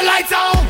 the lights on.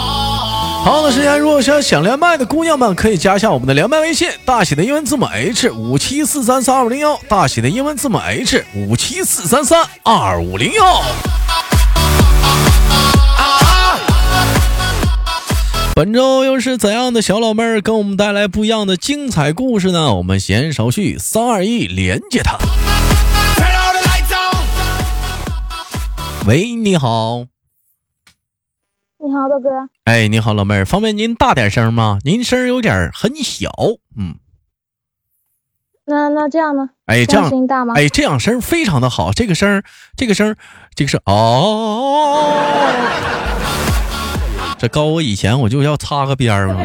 好的时间，如果想想连麦的姑娘们，可以加一下我们的连麦微信，大写的英文字母 H 五七四三三二五零幺，大写的英文字母 H 五七四三三二五零幺。本周又是怎样的小老妹儿给我们带来不一样的精彩故事呢？我们闲言少叙，三二一，连接她。喂，你好。你好，大哥。哎，你好，老妹儿，方便您大点声吗？您声有点很小，嗯。那那这样呢？哎，这样声音大吗？哎，这样声非常的好，这个声，这个声，这个声，哦，这高我以前我就要擦个边儿了，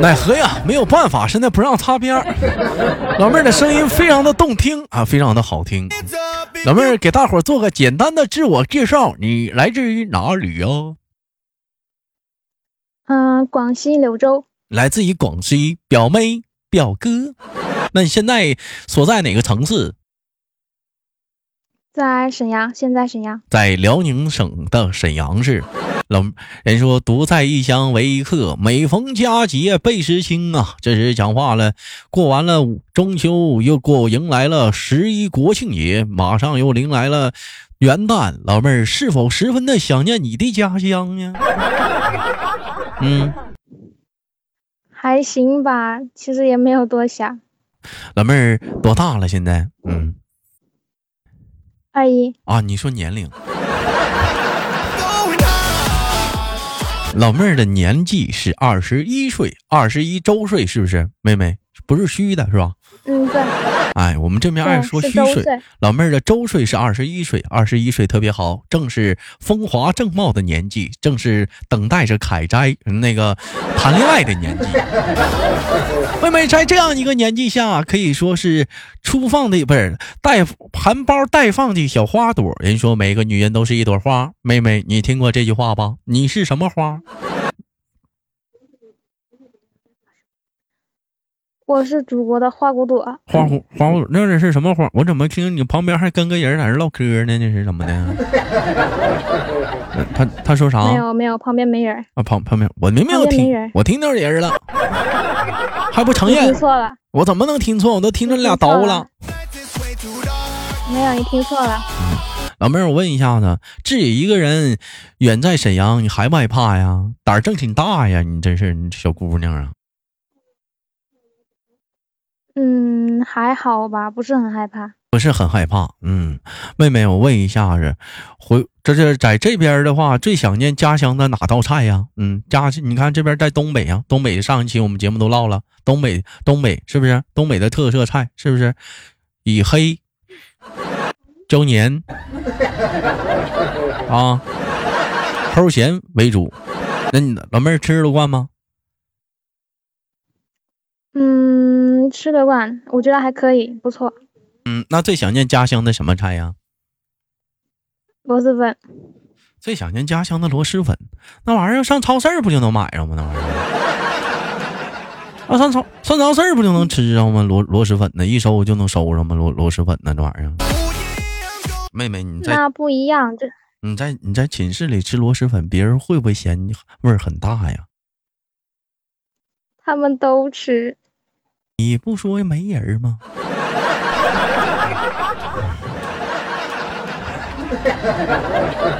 奈何呀，没有办法，现在不让擦边儿。老妹儿的声音非常的动听啊，非常的好听。老妹儿给大伙儿做个简单的自我介绍，你来自于哪里呀？嗯，广西柳州。来自于广西，表妹表哥。那你现在所在哪个城市？在沈阳，现在沈阳，在辽宁省的沈阳市。老人说独在异乡为异客，每逢佳节倍思亲啊。这是讲话了，过完了中秋，又过迎来了十一国庆节，马上又迎来了元旦。老妹儿是否十分的想念你的家乡呢？嗯，还行吧，其实也没有多想。老妹儿多大了？现在？嗯。二一啊，你说年龄？老妹儿的年纪是二十一岁，二十一周岁，是不是？妹妹不是虚的，是吧？嗯，对。哎，我们这边爱说虚岁。老妹儿的周岁是二十一岁，二十一岁特别好，正是风华正茂的年纪，正是等待着采摘那个谈恋爱的年纪。妹妹在这样一个年纪下，可以说是初放的，不是带含苞待放的小花朵。人说每个女人都是一朵花，妹妹，你听过这句话吧？你是什么花？我是祖国的花骨朵，花骨花骨朵，那这是什么花？我怎么听你旁边还跟个人在这唠嗑呢？那是怎么的？他他说啥？没有没有，旁边没人啊。旁旁边我明明听，我听到人了，还不承认？听错了，我怎么能听错？我都听着俩刀了。没有，你听错了。老妹儿，我问一下子，自己一个人远在沈阳，你害不害怕呀？胆儿正挺大呀，你真是你小姑娘啊。嗯，还好吧，不是很害怕，不是很害怕。嗯，妹妹，我问一下子，回这是在这边的话，最想念家乡的哪道菜呀？嗯，家你看这边在东北呀，东北上一期我们节目都唠了，东北东北是不是东北的特色菜？是不是以黑椒盐啊齁咸为主？那你老妹儿吃得惯吗？嗯，吃得惯，我觉得还可以，不错。嗯，那最想念家乡的什么菜呀？螺蛳粉。最想念家乡的螺蛳粉，那玩意儿上超市不就能买着吗？那玩意儿，啊，上超上超市不就能吃上吗？螺螺蛳粉呢，一收就能收着吗？螺螺蛳粉呢，这玩意儿。妹妹，你在那不一样，这你在你在寝室里吃螺蛳粉，别人会不会嫌味儿很大呀？他们都吃。你不说没人吗？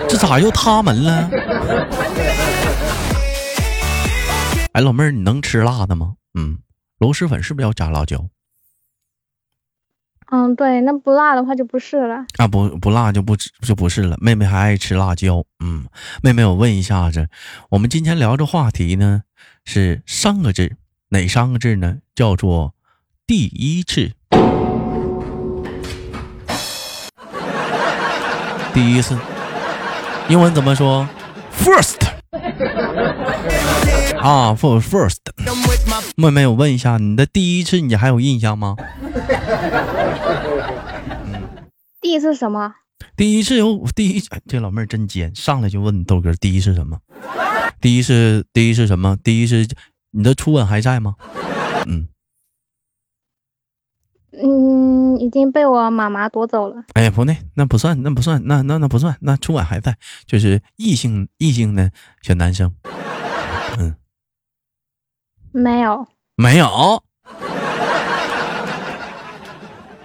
这咋又他们了？哎，老妹儿，你能吃辣的吗？嗯，螺蛳粉是不是要加辣椒？嗯，对，那不辣的话就不是了。啊，不不辣就不就不是了。妹妹还爱吃辣椒。嗯，妹妹，我问一下子，我们今天聊这话题呢，是三个字，哪三个字呢？叫做第一次。第一次，英文怎么说？First 啊，for first。妹妹，我问一下，你的第一次你还有印象吗？嗯、第一次什么？第一次有第一，这老妹儿真尖，上来就问豆哥第一次什么？第一次第一次什么？第一次。你的初吻还在吗？嗯嗯，已经被我妈妈夺走了。哎呀，不对，那不算，那不算，那那那不算，那初吻还在，就是异性异性的小男生。嗯，没有，没有。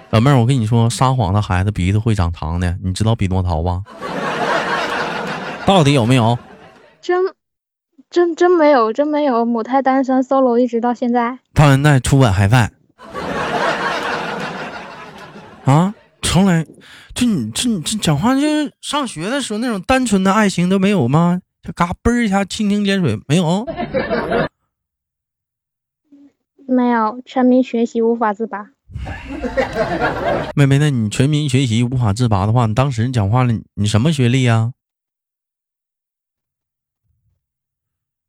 老妹儿，我跟你说，撒谎的孩子鼻子会长糖的，你知道比诺曹吧？到底有没有？真真真没有，真没有。母胎单身，solo 一直到现在。到现在初吻还在。啊，从来就你这你这讲话，就是上学的时候那种单纯的爱情都没有吗？就嘎嘣一下蜻蜓点水没有？没有，全民学习无法自拔。妹妹，那你全民学习无法自拔的话，你当时讲话了，你什么学历呀？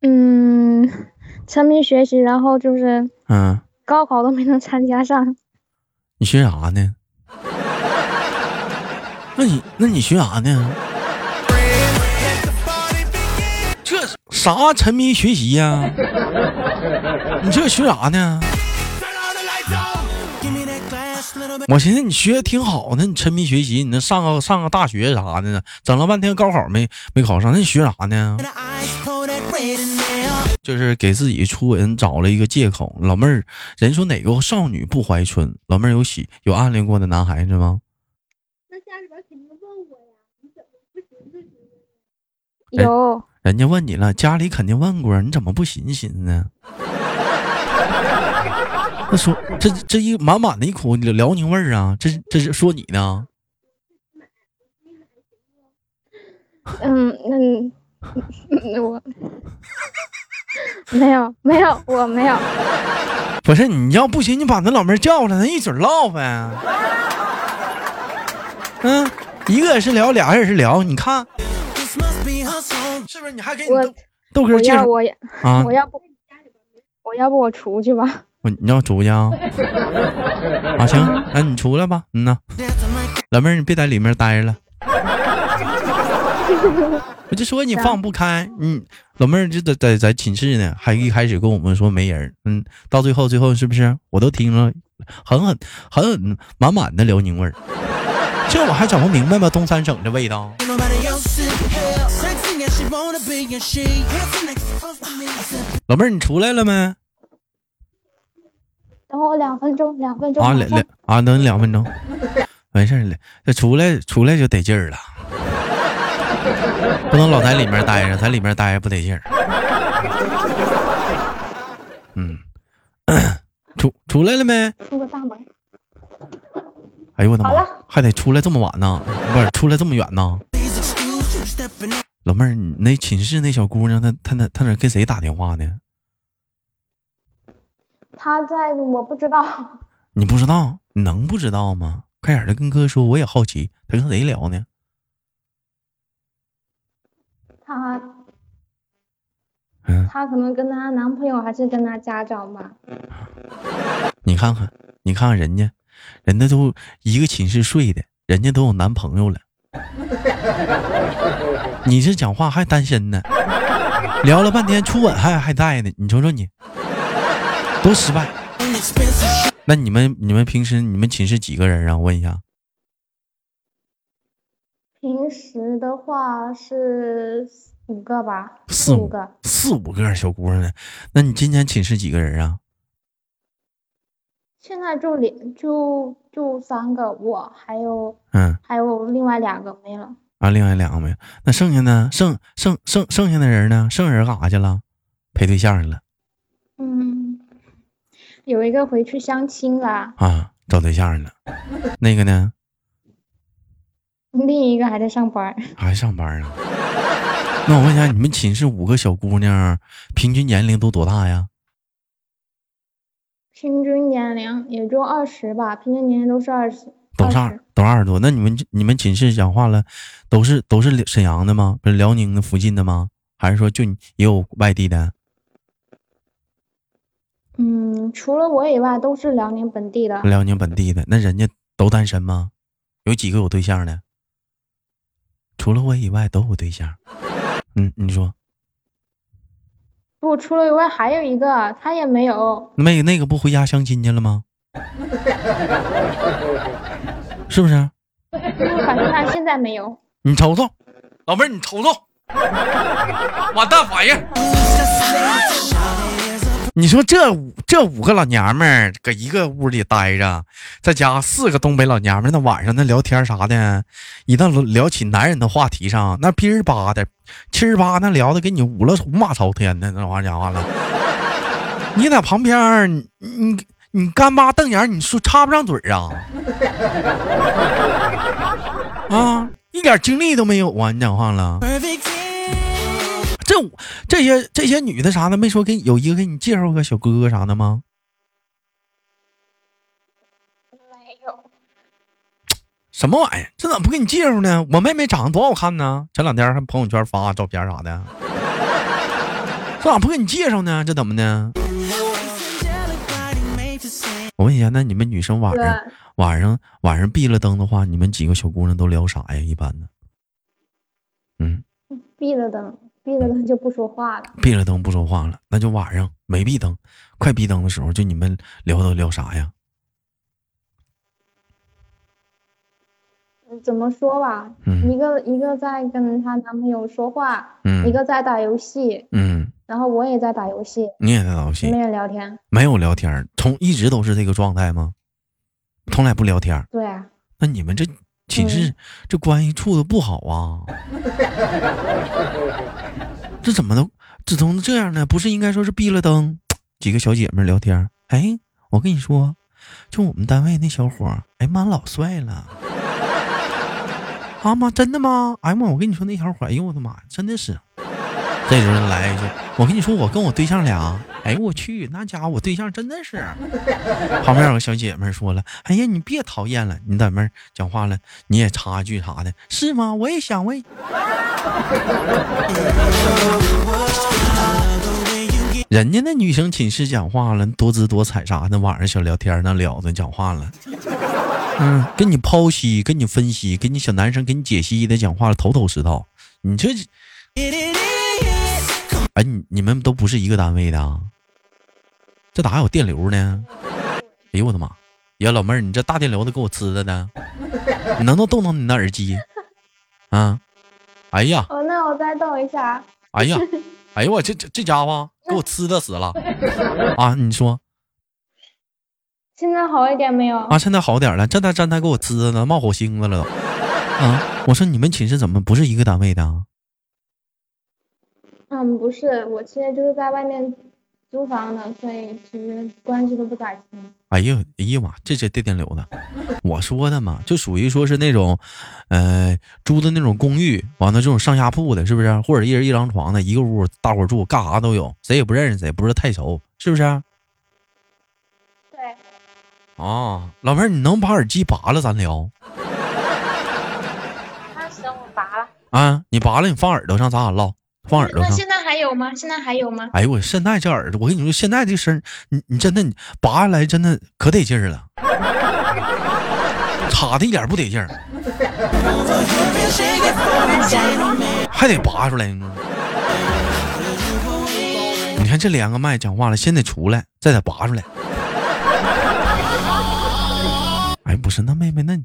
嗯，沉迷学习，然后就是嗯，高考都没能参加上。你学啥呢？那你那你学啥呢？这啥沉迷学习呀？你这学啥呢？我寻思你学的挺好呢，你沉迷学习，你那上个上个大学啥的呢？整了半天高考没没考上，那你学啥呢？就是给自己初吻找了一个借口。老妹儿，人说哪个少女不怀春？老妹儿有喜有暗恋过的男孩子吗？那家里边肯定问我呀，你怎么不寻思有，人家问你了，家里肯定问过，你怎么不寻思寻思呢？那说这这一满满的一口辽宁味儿啊！这这是说你呢？嗯，那我 没有没有我没有。不是你要不行，你把那老妹叫来，咱一嘴唠呗。嗯，一个也是聊，俩人也是聊，你看是不是？你还给你豆哥介绍我啊？我要不我要不我出去吧。我你要出去啊？啊行，那你出来吧。嗯呐，老妹儿你别在里面待着了。我就说你放不开，嗯，老妹儿就在在在寝室呢，还一开始跟我们说没人，嗯，到最后最后是不是？我都听了，狠狠狠狠满满的辽宁味儿，这我还整不明白吗？东三省这味道。老妹儿你出来了没？等我两分钟，两分钟。啊两两啊，等两分钟，没事了。这出来出来就得劲儿了，不能老在里面待着，在里面待着不得劲儿。嗯，出出来了没？出个大门。哎呦我的妈！还得出来这么晚呢？不是出来这么远呢？老妹儿，你那寝室那小姑娘，她她那她那跟谁打电话呢？她在，我不知道。你不知道？你能不知道吗？快点的跟哥说，我也好奇，她跟谁聊呢？他，嗯，她可能跟她男朋友还是跟她家长吧。你看看，你看看人家，人家都一个寝室睡的，人家都有男朋友了。你这讲话还单身呢？聊了半天，初吻还还在呢，你瞅瞅你。多失败。那你们你们平时你们寝室几个人啊？我问一下。平时的话是五个吧，四五个，四五个小姑娘。那你今天寝室几个人啊？现在就两就就三个，我还有嗯，还有另外两个没了。啊，另外两个没有。那剩下呢？剩剩剩剩下的人呢？剩下人干啥去了？陪对象去了。嗯。有一个回去相亲了啊，找对象了。那个呢？另一个还在上班，还上班啊？那我问一下，你们寝室五个小姑娘，平均年龄都多大呀？平均年龄也就二十吧，平均年龄都是二十。都是二都二十多。那你们你们寝室讲话了，都是都是沈阳的吗？不是辽宁的附近的吗？还是说就也有外地的？嗯，除了我以外都是辽宁本地的。辽宁本地的，那人家都单身吗？有几个有对象的？除了我以外都有对象。嗯，你说。不，除了以外还有一个，他也没有。没那个不回家相亲去了吗？是不是？反正他现在没有。你瞅瞅，老妹儿，你瞅瞅，完蛋反应。你说这五这五个老娘们儿搁一个屋里待着，在家四个东北老娘们儿，那晚上那聊天啥的，一旦聊起男人的话题上，那噼儿吧的，七儿八那聊的给你五了五马朝天的那玩意讲话了。你在旁边，你你你干巴瞪眼，你说插不上嘴啊？啊，一点精力都没有啊！你讲话了。这这些这些女的啥的没说给有一个给你介绍个小哥哥啥的吗？没有。什么玩意儿？这怎么不给你介绍呢？我妹妹长得多好看呢！前两天还朋友圈发照片啥的。这咋不给你介绍呢？这怎么的？我问一下，那你们女生晚上晚上晚上闭了灯的话，你们几个小姑娘都聊啥呀？一般的。嗯。闭了灯。闭了灯就不说话了。闭了灯不说话了，那就晚上没闭灯，快闭灯的时候，就你们聊都聊啥呀？怎么说吧，一个一个在跟她男朋友说话，嗯，一个在打游戏，嗯，然后我也在打游戏，你也在打游戏，没有聊天，没有聊天，从一直都是这个状态吗？从来不聊天。对啊。那你们这寝室这关系处的不好啊？这怎么都这怎么这样呢？不是应该说是闭了灯，几个小姐妹聊天。哎，我跟你说，就我们单位那小伙，哎妈，老帅了。啊妈，真的吗？哎妈，我跟你说那小伙，哎呦我的妈，真的是。这时候来一句，我跟你说，我跟我对象俩，哎呦我去，那家伙我对象真的是。旁边有个小姐妹说了，哎呀，你别讨厌了，你在那讲话了，你也插一句啥的，是吗？我也想问。人家那女生寝室讲话了，多姿多彩啥的，晚上小聊天那聊的讲话了，嗯，跟你剖析，跟你分析，跟你小男生给你解析的讲话了，头头是道。你这，哎，你你们都不是一个单位的？这咋还有电流呢？哎呦我的妈！呀，老妹儿，你这大电流都给我呲的呢？你能不能动动你那耳机？啊？哎呀！哦，那我再等一下。哎呀，哎呦我这这这家伙给我呲的死了 啊！你说，现在好一点没有？啊，现在好点了。这台站台给我呲的呢，冒火星子了都。啊，我说你们寝室怎么不是一个单位的？嗯，不是，我现在就是在外面。租房的，所以其实关系都不咋亲。哎呀，哎呀妈，这这电电流的，我说的嘛，就属于说是那种，呃，租的那种公寓，完了这种上下铺的，是不是？或者一人一张床的，一个屋，大伙住，干啥都有，谁也不认识谁，不是太熟，是不是？对。啊，老妹儿，你能把耳机拔了咱聊？那行，我拔了。啊，你拔了，你放耳朵上，咱俩唠。放耳朵上。那现在还有吗？现在还有吗？哎呦我现在这耳朵，我跟你说，现在这声，你你真的你拔下来真的可得劲儿了，插的一点不得劲儿，还得拔出来。你看这连个麦讲话了，先得出来，再得拔出来。哎，不是，那妹妹，那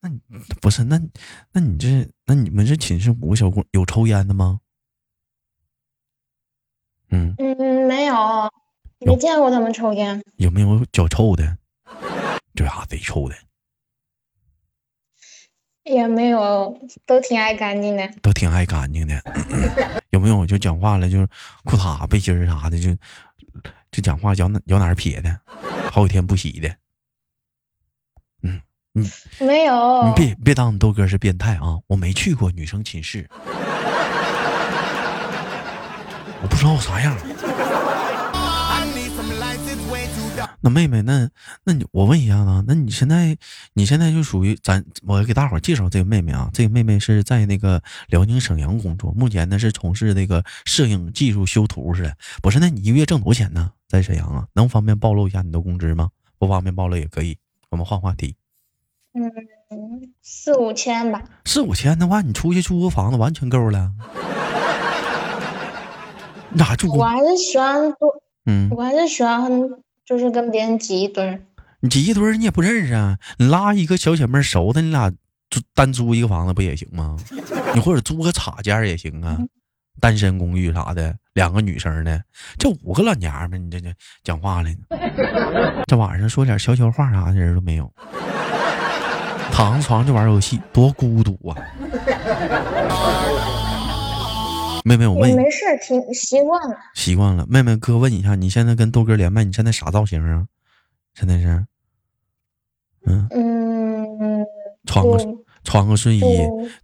那你不是那那你这那你们这寝室五个小姑有抽烟的吗？嗯嗯，没有，没见过他们抽烟。有没有脚臭的？这啥贼臭的？也没有，都挺爱干净的。都挺爱干净的。有没有就讲话了，就是裤衩、背心儿啥的，就就讲话脚哪脚哪儿撇的，好几天不洗的。嗯嗯，没有。你别别当你豆哥是变态啊！我没去过女生寝室。我不知道我啥样。那妹妹，那那你我问一下子，那你现在你现在就属于咱，我给大伙介绍这个妹妹啊，这个妹妹是在那个辽宁沈阳工作，目前呢是从事那个摄影技术修图似的。不是，那你一个月挣多少钱呢？在沈阳啊，能方便暴露一下你的工资吗？不方便暴露也可以，我们换话题。嗯，四五千吧。四五千的话，你出去租个房子完全够了。哪住？我还是喜欢多，嗯，我还是喜欢就是跟别人挤一堆儿。你挤一堆儿，你也不认识啊？你拉一个小姐妹熟的，你俩租单租一个房子不也行吗？你或者租个插件也行啊，单身公寓啥的，两个女生的，这五个老娘们，你这这讲话了，这晚上说点悄悄话啥的人都没有，躺上床就玩游戏，多孤独啊！妹妹，我问你，没事，挺习惯了。习惯了，妹妹，哥问一下，你现在跟豆哥连麦，你现在啥造型啊？现在是，嗯嗯，穿个穿个睡衣，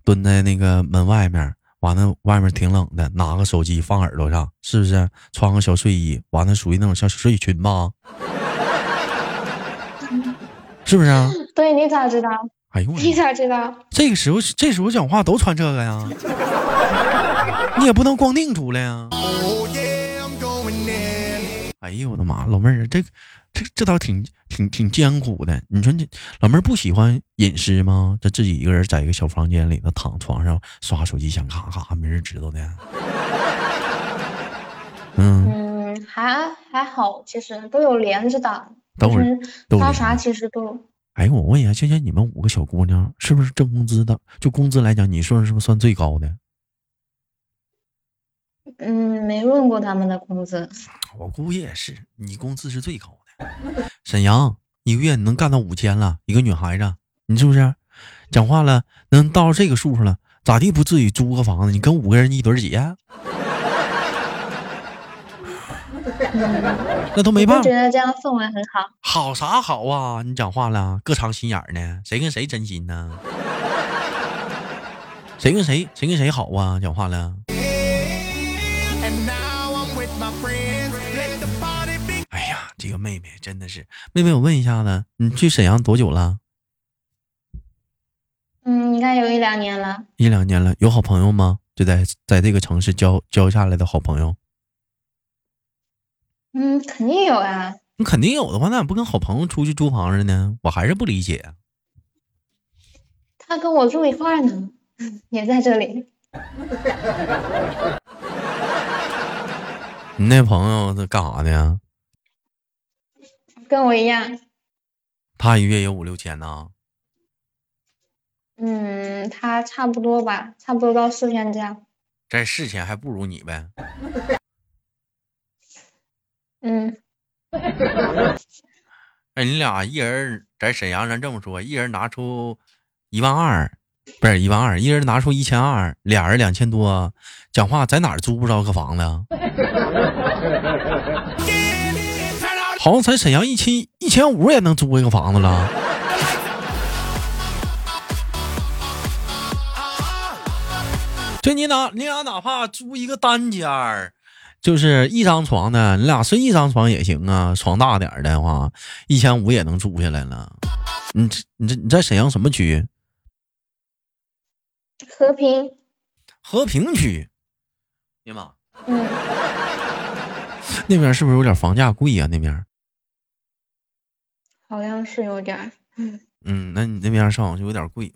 蹲在那个门外面，完了外面挺冷的，拿个手机放耳朵上，是不是？穿个小睡衣，完了属于那种像睡裙吧？是不是啊？对，你咋知道？哎呦，你咋知道？这个时候，这时候讲话都穿这个呀。你也不能光腚出来呀！哎呦我的妈，老妹儿，这这这倒挺挺挺艰苦的。你说你老妹儿不喜欢隐私吗？这自己一个人在一个小房间里头躺床上刷手机，想咔咔没人知道的。嗯嗯，还还好，其实都有连着的，等会儿发啥其实都。哎，我问一下，就像你们五个小姑娘，是不是挣工资的？就工资来讲，你说是不是算最高的？嗯，没问过他们的工资。我估计也是，你工资是最高的。沈阳一个月你能干到五千了，一个女孩子，你是不是？讲话了，能到这个数上了，咋地不至于租个房子？你跟五个人一堆挤？那都没办法。觉得这样氛围很好。好啥好啊？你讲话了，各藏心眼呢？谁跟谁真心呢？谁跟谁谁跟谁好啊？讲话了。哎呀，这个妹妹真的是妹妹，我问一下子，你去沈阳多久了？嗯，应该有一两年了。一两年了，有好朋友吗？就在在这个城市交交下来的好朋友？嗯，肯定有啊。你肯定有的话，那咋不跟好朋友出去租房子呢？我还是不理解。他跟我住一块呢，也在这里。你那朋友他干啥的呀？跟我一样。他一月有五六千呢。嗯，他差不多吧，差不多到四千这样。这四千还不如你呗。嗯。哎，你俩一人在沈阳，咱这么说，一人拿出一万二。不是一万二，一人拿出一千二，俩人两千多，讲话在哪儿租不着个房子？好像在沈阳一千一千五也能租一个房子了。就你哪你俩哪怕租一个单间儿，就是一张床的，你俩睡一张床也行啊，床大点的话，一千五也能租下来了。你这你这你在沈阳什么区？和平，和平区，呀妈，嗯，那边是不是有点房价贵呀？那边 好像是有点，嗯，嗯，那你那边上网就有点贵。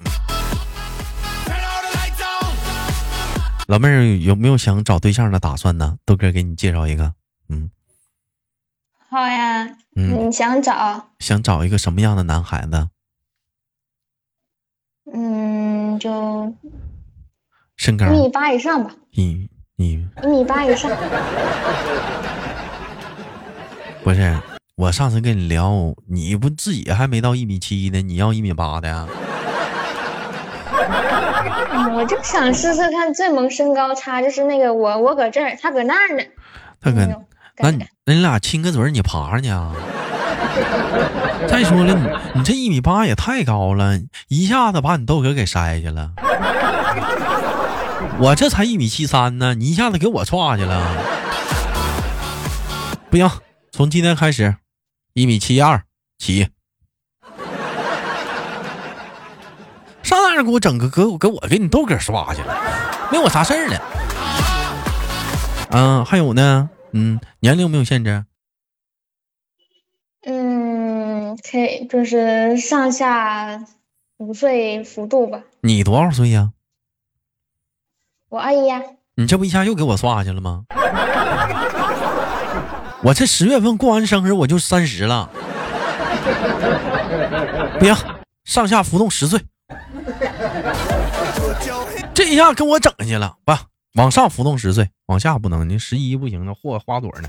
老妹儿有没有想找对象的打算呢？豆哥给你介绍一个，嗯，好呀，嗯，你想找想找一个什么样的男孩子？嗯，就。身高一米八以上吧，一一一米八以上。不是，我上次跟你聊，你不自己还没到一米七呢，你要一米八的呀？我就想试试看最萌身高差，就是那个我我搁这儿，他搁那儿呢。他搁那你那你俩亲个嘴，你爬上去啊？再说了，你你这一米八也太高了，一下子把你豆哥给筛去了。我这才一米七三呢，你一下子给我踹去了，不行！从今天开始，一米七二起。上哪儿给我整个给我给我给你豆哥刷去了？没我啥事儿了。嗯，还有呢，嗯，年龄没有限制。嗯，可以，就是上下五岁幅度吧。你多少岁呀？我二一呀。你这不一下又给我刷下去了吗？我这十月份过完生日我就三十了。不行，上下浮动十岁。这一下跟我整下去了，不，往上浮动十岁，往下不能，你十一不行呢，嚯，花朵呢。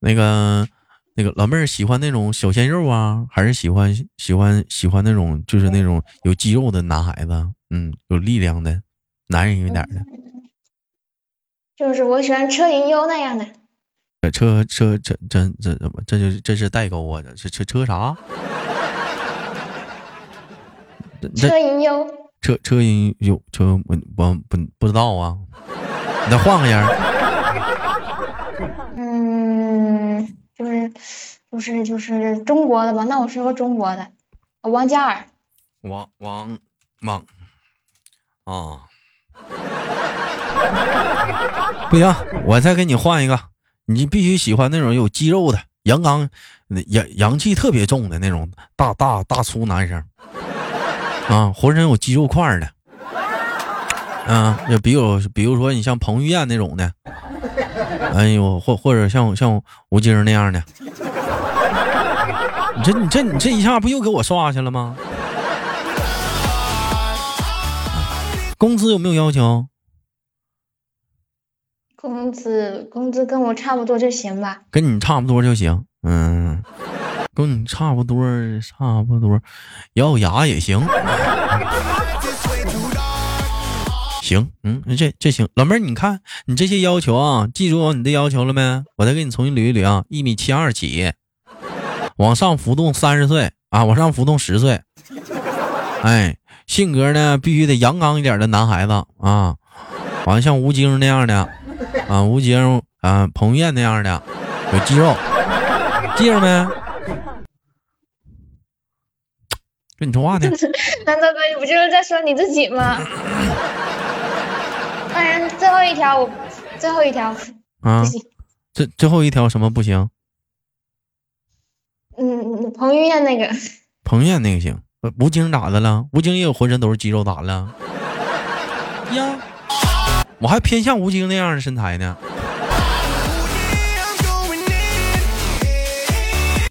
那个，那个老妹儿喜欢那种小鲜肉啊，还是喜欢喜欢喜欢那种就是那种有肌肉的男孩子？嗯，有力量的男人一点的。就是我喜欢车银优那样的。车车这这这怎么？这就是这是代沟啊！这车车啥？车银优，车车银优，车我我不不知道啊，你再换个人。嗯，就是就是就是中国的吧？那我说个中国的，王嘉尔。王王王啊！不行，我再给你换一个，你必须喜欢那种有肌肉的、阳刚、阳阳气特别重的那种大大大粗男生。啊，浑身有肌肉块的，啊，就比如比如说你像彭于晏那种的，哎呦，或或者像像吴京那样的，你这你这你这一下不又给我刷去了吗？工资有没有要求？工资工资跟我差不多就行吧。跟你差不多就行，嗯。跟你差不多，差不多，咬咬牙也行。行，嗯，这这行。老妹儿，你看你这些要求啊，记住你的要求了没？我再给你重新捋一捋啊，一米七二起，往上浮动三十岁啊，往上浮动十岁。哎，性格呢必须得阳刚一点的男孩子啊，完了像吴京那样的啊，吴京啊，彭于晏那样的，有肌肉，记着没？跟你说话呢？难道哥，你不就是在说你自己吗？当然，最后一条我，最后一条啊。最最后一条什么不行？嗯，彭于晏那个。彭于晏那个行。吴京咋的了？吴京也有浑身都是肌肉，咋了？呀，我还偏向吴京那样的身材呢。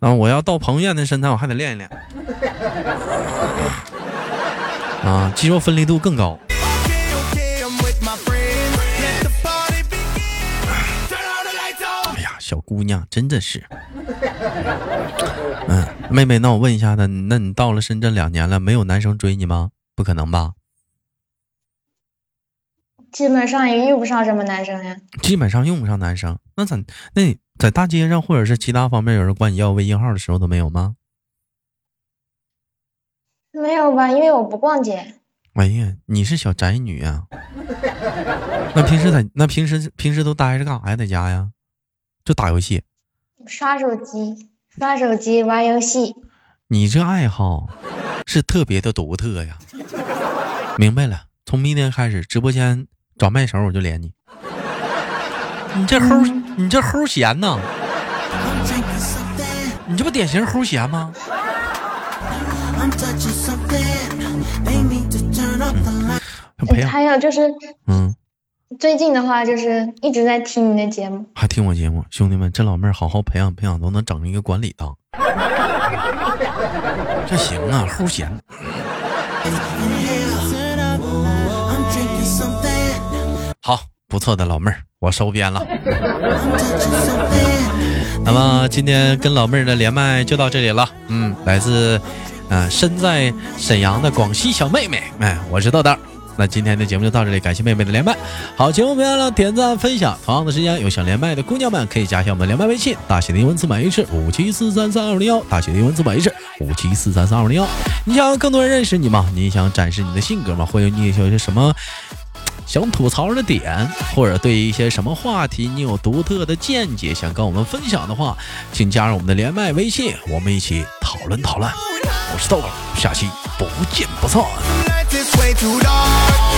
啊！我要到彭于晏的身材，我还得练一练。啊，肌肉分离度更高。哎呀，小姑娘真的是。嗯，妹妹，那我问一下，那那你到了深圳两年了，没有男生追你吗？不可能吧？基本上也用不上什么男生呀。基本上用不上男生，那咋？那在大街上或者是其他方面有人管你要微信号的时候都没有吗？没有吧，因为我不逛街。哎呀，你是小宅女啊？那平时在那平时平时都待着干啥呀？在家呀？就打游戏。刷手机，刷手机，玩游戏。你这爱好是特别的独特呀。明白了，从明天开始直播间。找麦手我就连你，你这齁，你这齁闲呐？你这不典型齁闲吗？还有就是，嗯，最近的话就是一直在听你的节目，还听我节目，兄弟们，这老妹儿好好培养培养，都能整一个管理当，这行啊，齁闲。不错的老妹儿，我收编了。那么今天跟老妹儿的连麦就到这里了。嗯，来自，呃，身在沈阳的广西小妹妹，哎，我是豆豆。那今天的节目就到这里，感谢妹妹的连麦。好，节目别忘了点赞分享。同样的时间，有想连麦的姑娘们可以加一下我们连麦微信，大写的英文字母 H 五七四三三二零幺，大写的英文字母 H 五七四三三二零幺。你想更多人认识你吗？你想展示你的性格吗？或者你有些什么？想吐槽的点，或者对一些什么话题你有独特的见解想跟我们分享的话，请加入我们的连麦微信，我们一起讨论讨论。我是豆豆，下期不见不散。let's wait to die